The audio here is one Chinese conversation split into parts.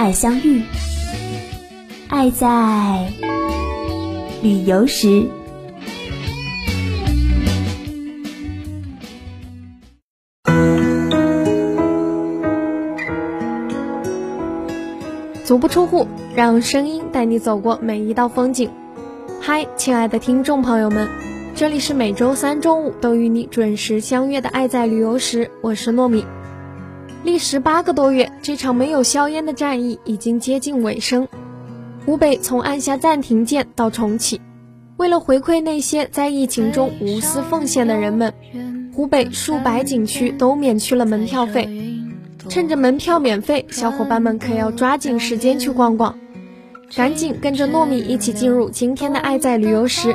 爱相遇，爱在旅游时。足不出户，让声音带你走过每一道风景。嗨，亲爱的听众朋友们，这里是每周三中午都与你准时相约的《爱在旅游时》，我是糯米。历时八个多月，这场没有硝烟的战役已经接近尾声。湖北从按下暂停键到重启，为了回馈那些在疫情中无私奉献的人们，湖北数百景区都免去了门票费。趁着门票免费，小伙伴们可要抓紧时间去逛逛，赶紧跟着糯米一起进入今天的《爱在旅游时》。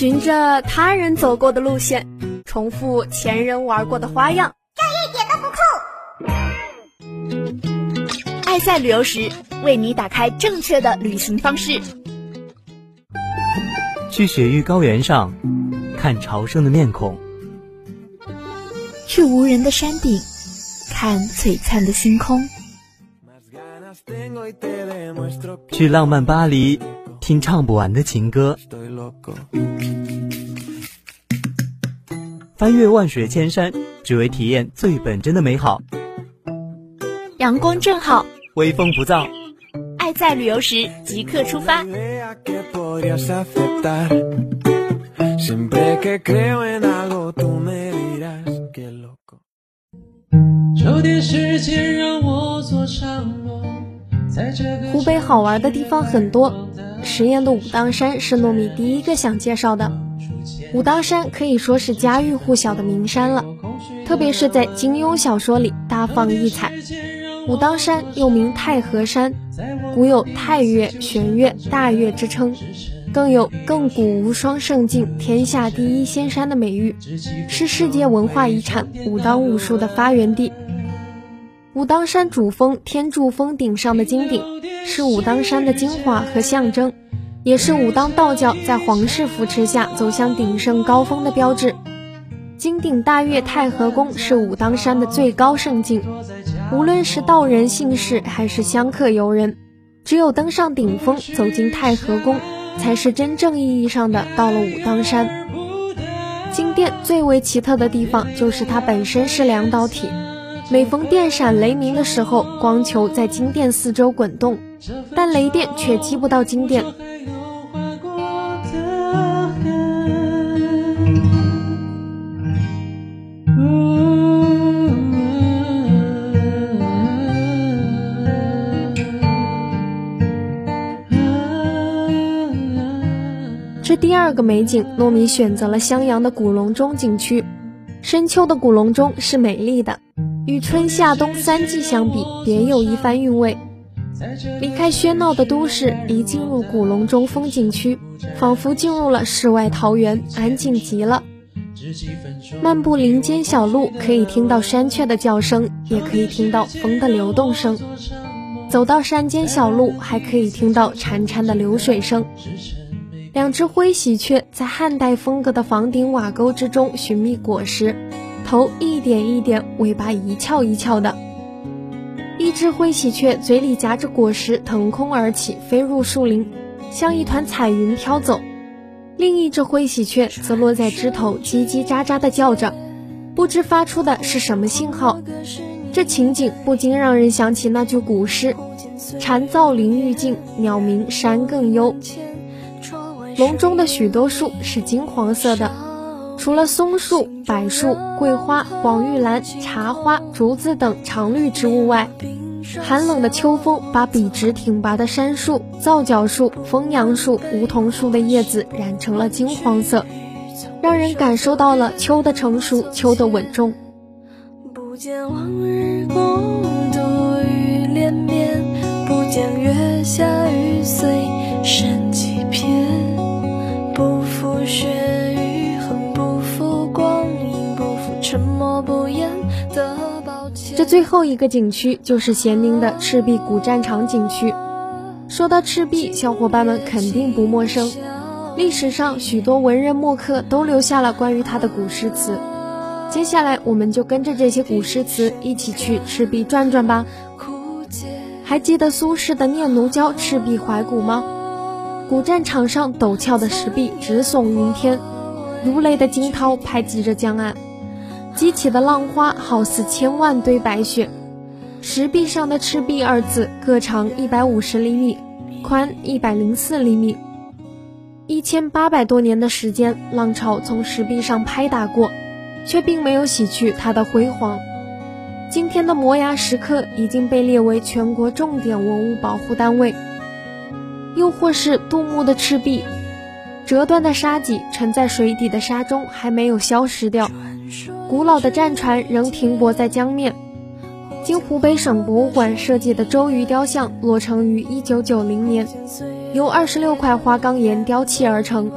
循着他人走过的路线，重复前人玩过的花样，这一点都不酷。爱在旅游时，为你打开正确的旅行方式。去雪域高原上看朝圣的面孔，去无人的山顶看璀璨的星空，去浪漫巴黎听唱不完的情歌，翻越万水千山，只为体验最本真的美好。阳光正好，微风不燥。爱在旅游时即刻出发。湖北好玩的地方很多，十堰的武当山是糯米第一个想介绍的。武当山可以说是家喻户晓的名山了，特别是在金庸小说里大放异彩。武当山又名太和山，古有太岳、玄岳、大岳之称，更有亘古无双、胜境天下第一仙山的美誉，是世界文化遗产武当武术的发源地。武当山主峰天柱峰顶上的金顶，是武当山的精华和象征，也是武当道教在皇室扶持下走向鼎盛高峰的标志。金顶大岳太和宫是武当山的最高圣境。无论是道人信士还是香客游人，只有登上顶峰，走进太和宫，才是真正意义上的到了武当山。金殿最为奇特的地方就是它本身是两导体，每逢电闪雷鸣的时候，光球在金殿四周滚动，但雷电却击不到金殿。这第二个美景，糯米选择了襄阳的古隆中景区。深秋的古隆中是美丽的，与春夏冬三季相比，别有一番韵味。离开喧闹的都市，一进入古隆中风景区，仿佛进入了世外桃源，安静极了。漫步林间小路，可以听到山雀的叫声，也可以听到风的流动声。走到山间小路，还可以听到潺潺的流水声。两只灰喜鹊在汉代风格的房顶瓦沟之中寻觅果实，头一点一点，尾巴一翘一翘的。一只灰喜鹊嘴里夹着果实，腾空而起，飞入树林，像一团彩云飘走。另一只灰喜鹊则落在枝头，叽叽喳喳地叫着，不知发出的是什么信号。这情景不禁让人想起那句古诗：“蝉噪林愈静，鸟鸣山更幽。”笼中的许多树是金黄色的，除了松树、柏树、桂花、广玉兰、茶花、竹子等常绿植物外，寒冷的秋风把笔直挺拔的杉树、皂角树、枫杨树、梧桐树的叶子染成了金黄色，让人感受到了秋的成熟，秋的稳重。不见往日共最后一个景区就是咸宁的赤壁古战场景区。说到赤壁，小伙伴们肯定不陌生。历史上许多文人墨客都留下了关于他的古诗词。接下来，我们就跟着这些古诗词一起去赤壁转转吧。还记得苏轼的《念奴娇·赤壁怀古》吗？古战场上陡峭的石壁直耸云天，如雷的惊涛拍击着江岸，激起的浪花好似千万堆白雪。石壁上的“赤壁”二字各长一百五十厘米，宽一百零四厘米。一千八百多年的时间，浪潮从石壁上拍打过，却并没有洗去它的辉煌。今天的摩崖石刻已经被列为全国重点文物保护单位。又或是杜牧的赤壁，折断的沙脊沉在水底的沙中还没有消失掉，古老的战船仍停泊在江面。经湖北省博物馆设计的周瑜雕像落成于一九九零年，由二十六块花岗岩雕砌而成。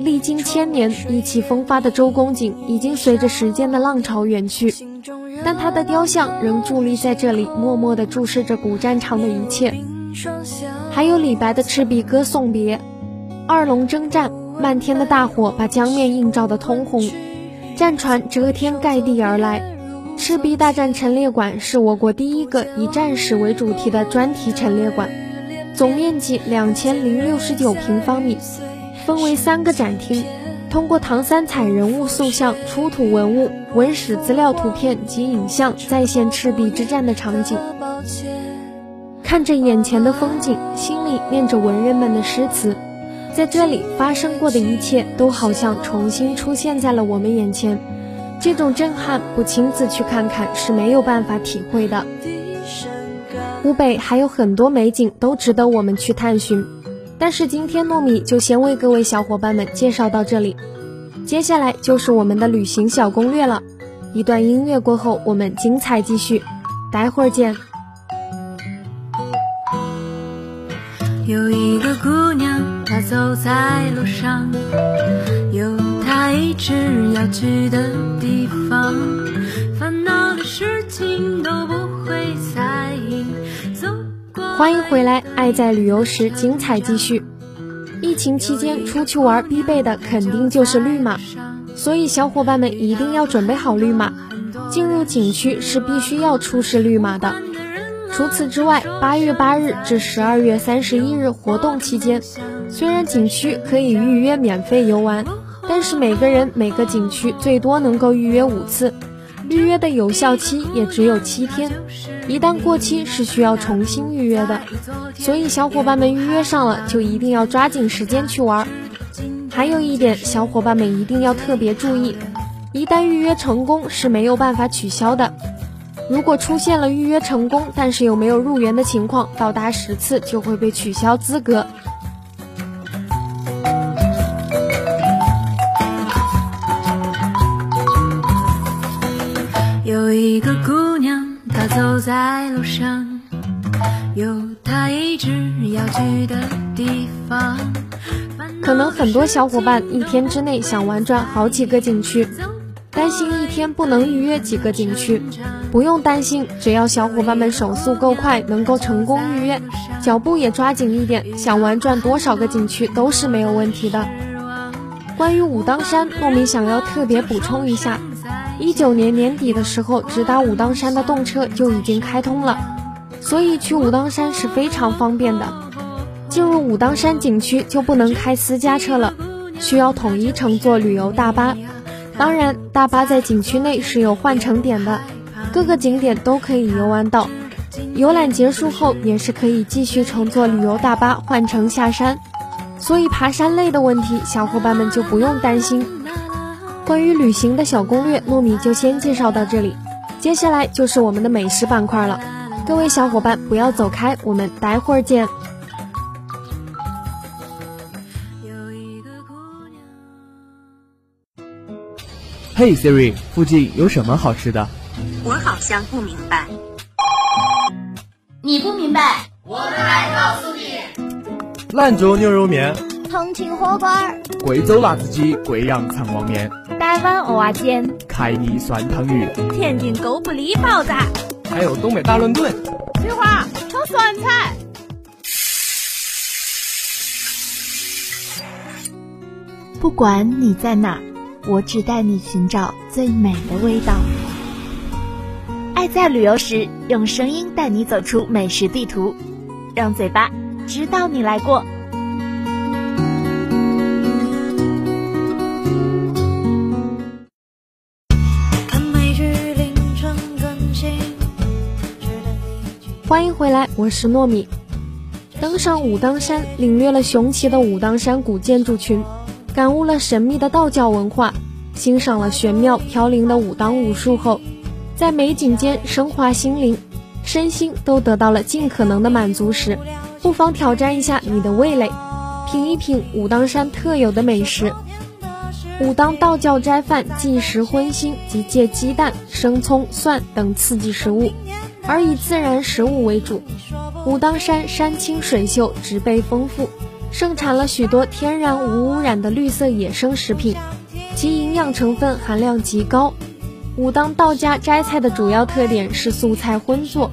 历经千年，意气风发的周公瑾已经随着时间的浪潮远去，但他的雕像仍伫立在这里，默默地注视着古战场的一切。还有李白的《赤壁歌送别》，二龙征战，漫天的大火把江面映照得通红，战船遮天盖地而来。赤壁大战陈列馆是我国第一个以战史为主题的专题陈列馆，总面积两千零六十九平方米，分为三个展厅，通过唐三彩人物塑像、出土文物、文史资料图片及影像，再现赤壁之战的场景。看着眼前的风景，心里念着文人们的诗词，在这里发生过的一切，都好像重新出现在了我们眼前。这种震撼，不亲自去看看是没有办法体会的。湖北还有很多美景都值得我们去探寻，但是今天糯米就先为各位小伙伴们介绍到这里。接下来就是我们的旅行小攻略了。一段音乐过后，我们精彩继续，待会儿见。有一个姑娘，她走在路上。有他一直要去的地方，烦恼的事情都不会在意。欢迎回来，爱在旅游时精彩继续。疫情期间出去玩必备的肯定就是绿码，所以小伙伴们一定要准备好绿码。进入景区是必须要出示绿码的。除此之外，八月八日至十二月三十一日活动期间，虽然景区可以预约免费游玩。但是每个人每个景区最多能够预约五次，预约的有效期也只有七天，一旦过期是需要重新预约的。所以小伙伴们预约上了就一定要抓紧时间去玩。还有一点，小伙伴们一定要特别注意，一旦预约成功是没有办法取消的。如果出现了预约成功但是又没有入园的情况，到达十次就会被取消资格。一个姑娘，她走在路上，有她一直要去的地方。可能很多小伙伴一天之内想玩转好几个景区，担心一天不能预约几个景区。不用担心，只要小伙伴们手速够快，能够成功预约，脚步也抓紧一点，想玩转多少个景区都是没有问题的。关于武当山，糯米想要特别补充一下。一九年年底的时候，直达武当山的动车就已经开通了，所以去武当山是非常方便的。进入武当山景区就不能开私家车了，需要统一乘坐旅游大巴。当然，大巴在景区内是有换乘点的，各个景点都可以游玩到。游览结束后，也是可以继续乘坐旅游大巴换乘下山。所以爬山累的问题，小伙伴们就不用担心。关于旅行的小攻略，糯米就先介绍到这里。接下来就是我们的美食板块了，各位小伙伴不要走开，我们待会儿见。嘿，Siri，附近有什么好吃的？我好像不明白。你不明白，我们来告诉你。兰州牛肉面，重庆火锅，贵州辣子鸡，贵阳肠旺面，台湾蚵仔煎，凯里酸汤鱼，天津狗不理包子，还有东北大乱炖。翠花炒酸菜。不管你在哪，我只带你寻找最美的味道。爱在旅游时，用声音带你走出美食地图，让嘴巴知道你来过。回来，我是糯米。登上武当山，领略了雄奇的武当山古建筑群，感悟了神秘的道教文化，欣赏了玄妙飘零的武当武术后，在美景间升华心灵，身心都得到了尽可能的满足时，不妨挑战一下你的味蕾，品一品武当山特有的美食。武当道教斋饭忌食荤腥及借鸡蛋、生葱、蒜等刺激食物。而以自然食物为主，武当山山清水秀，植被丰富，盛产了许多天然无污染的绿色野生食品，其营养成分含量极高。武当道家摘菜的主要特点是素菜荤做，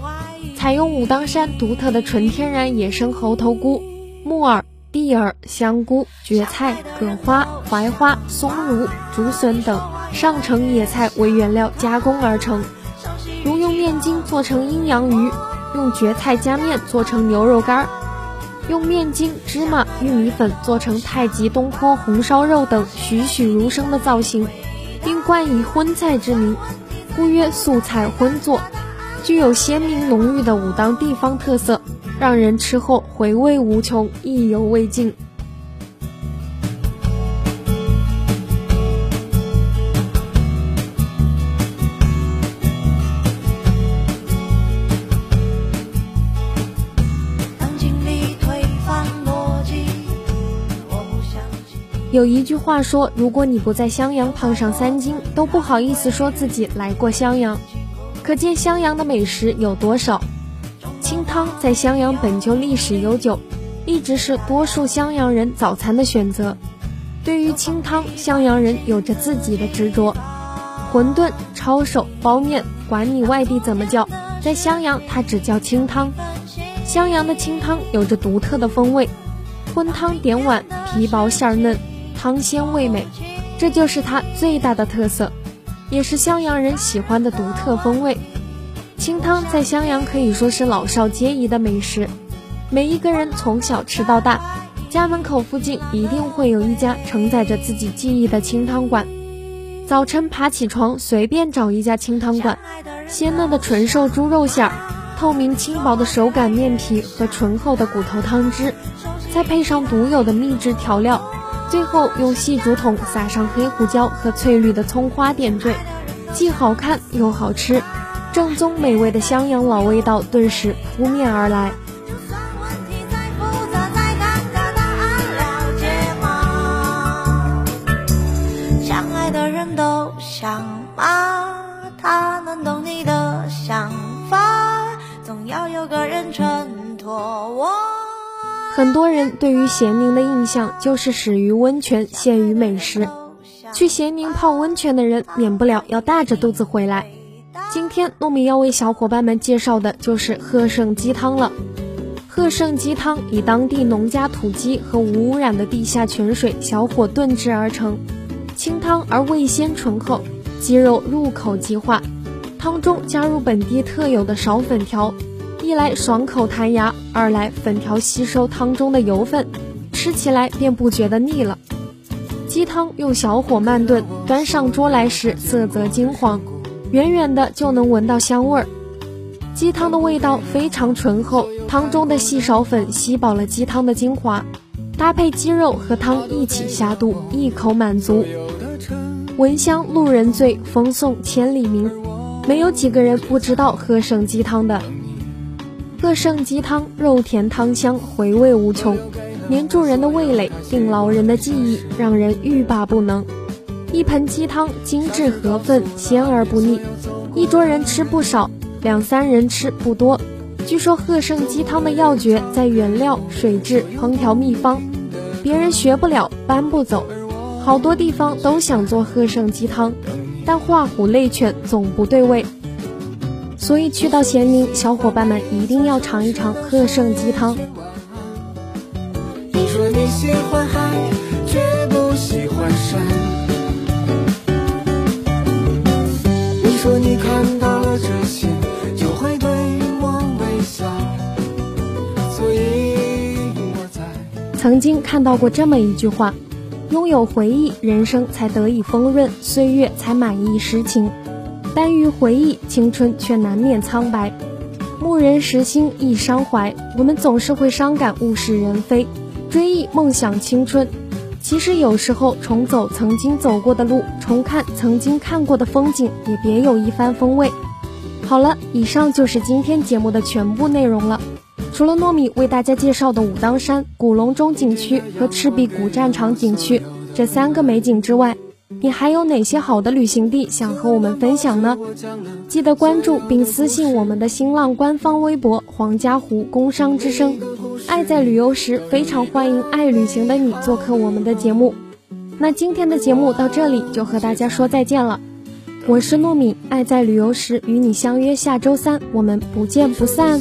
采用武当山独特的纯天然野生猴头菇、木耳、地耳、香菇、蕨菜、葛花、槐花、松茸、竹笋等上乘野菜为原料加工而成。面筋做成阴阳鱼，用蕨菜加面做成牛肉干儿，用面筋、芝麻、玉米粉做成太极东坡红烧肉等栩栩如生的造型，并冠以荤菜之名，故曰素菜荤做，具有鲜明浓郁的武当地方特色，让人吃后回味无穷，意犹未尽。有一句话说，如果你不在襄阳胖上三斤，都不好意思说自己来过襄阳。可见襄阳的美食有多少。清汤在襄阳本就历史悠久，一直是多数襄阳人早餐的选择。对于清汤，襄阳人有着自己的执着。馄饨、抄手、包面，管你外地怎么叫，在襄阳它只叫清汤。襄阳的清汤有着独特的风味，荤汤点碗，皮薄馅嫩。汤鲜味美，这就是它最大的特色，也是襄阳人喜欢的独特风味。清汤在襄阳可以说是老少皆宜的美食，每一个人从小吃到大，家门口附近一定会有一家承载着自己记忆的清汤馆。早晨爬起床，随便找一家清汤馆，鲜嫩的纯瘦猪肉馅儿，透明轻薄的手擀面皮和醇厚的骨头汤汁，再配上独有的秘制调料。最后用细竹筒撒上黑胡椒和翠绿的葱花点缀，既好看又好吃，正宗美味的襄阳老味道顿时扑面而来。相爱的人都想吗？他能懂你的想法，总要有个人衬托我。很多人对于咸宁的印象就是始于温泉，陷于美食。去咸宁泡温泉的人，免不了要大着肚子回来。今天糯米要为小伙伴们介绍的就是鹤盛鸡汤了。鹤盛鸡汤以当地农家土鸡和无污染的地下泉水小火炖制而成，清汤而味鲜醇厚，鸡肉入口即化。汤中加入本地特有的苕粉条。一来爽口弹牙，二来粉条吸收汤中的油分，吃起来便不觉得腻了。鸡汤用小火慢炖，端上桌来时色泽金黄，远远的就能闻到香味儿。鸡汤的味道非常醇厚，汤中的细勺粉吸饱了鸡汤的精华，搭配鸡肉和汤一起下肚，一口满足。闻香路人醉，风送千里鸣，没有几个人不知道喝剩鸡汤的。鹤盛鸡汤肉甜汤香，回味无穷，黏住人的味蕾，定牢人的记忆，让人欲罢不能。一盆鸡汤精致合份，鲜而不腻，一桌人吃不少，两三人吃不多。据说鹤盛鸡汤的要诀在原料、水质、烹调秘方，别人学不了，搬不走。好多地方都想做鹤盛鸡汤，但画虎类犬总不对味。所以去到咸宁，小伙伴们一定要尝一尝鹤盛鸡汤。你说你喜欢海，却不喜欢山。你说你看到了这些，就会对我微笑。所以我在曾经看到过这么一句话：拥有回忆，人生才得以丰润，岁月才满意诗情。但遇回忆，青春却难免苍白。牧人时心亦伤怀，我们总是会伤感物是人非，追忆梦想青春。其实有时候重走曾经走过的路，重看曾经看过的风景，也别有一番风味。好了，以上就是今天节目的全部内容了。除了糯米为大家介绍的武当山、古隆中景区和赤壁古战场景区这三个美景之外，你还有哪些好的旅行地想和我们分享呢？记得关注并私信我们的新浪官方微博“黄家湖工商之声”。爱在旅游时，非常欢迎爱旅行的你做客我们的节目。那今天的节目到这里就和大家说再见了。我是糯米，爱在旅游时与你相约下周三，我们不见不散。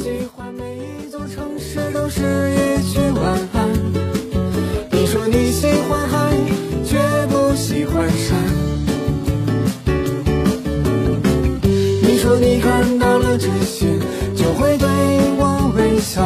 之心，就会对我微笑，